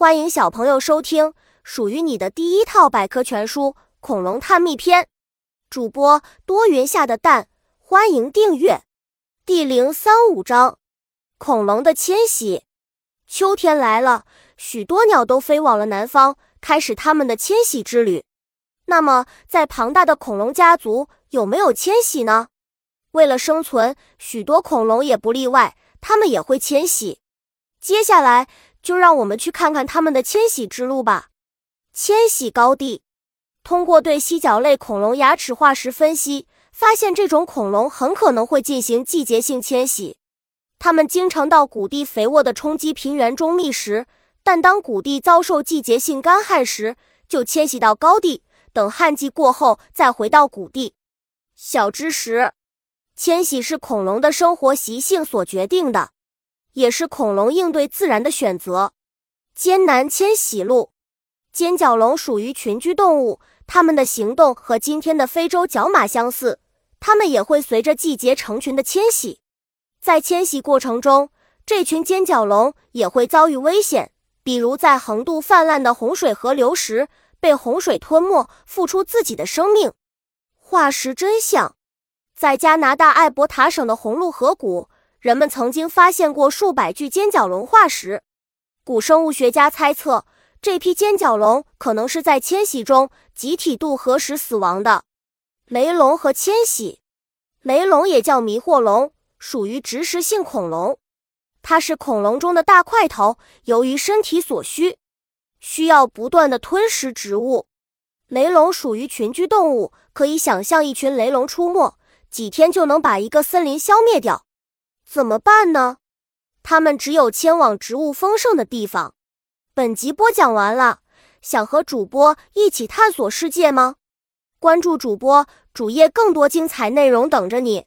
欢迎小朋友收听属于你的第一套百科全书《恐龙探秘篇》，主播多云下的蛋，欢迎订阅。第零三五章：恐龙的迁徙。秋天来了，许多鸟都飞往了南方，开始它们的迁徙之旅。那么，在庞大的恐龙家族，有没有迁徙呢？为了生存，许多恐龙也不例外，它们也会迁徙。接下来。就让我们去看看它们的迁徙之路吧。迁徙高地，通过对蜥脚类恐龙牙齿化石分析，发现这种恐龙很可能会进行季节性迁徙。它们经常到谷地肥沃的冲积平原中觅食，但当谷地遭受季节性干旱时，就迁徙到高地，等旱季过后再回到谷地。小知识：迁徙是恐龙的生活习性所决定的。也是恐龙应对自然的选择。艰难迁徙路，尖角龙属于群居动物，它们的行动和今天的非洲角马相似，它们也会随着季节成群的迁徙。在迁徙过程中，这群尖角龙也会遭遇危险，比如在横渡泛滥的洪水河流时被洪水吞没，付出自己的生命。化石真相，在加拿大艾伯塔省的红鹿河谷。人们曾经发现过数百具尖角龙化石，古生物学家猜测这批尖角龙可能是在迁徙中集体渡河时死亡的。雷龙和迁徙，雷龙也叫迷惑龙，属于植食性恐龙，它是恐龙中的大块头，由于身体所需，需要不断的吞食植物。雷龙属于群居动物，可以想象一群雷龙出没，几天就能把一个森林消灭掉。怎么办呢？他们只有迁往植物丰盛的地方。本集播讲完了，想和主播一起探索世界吗？关注主播主页，更多精彩内容等着你。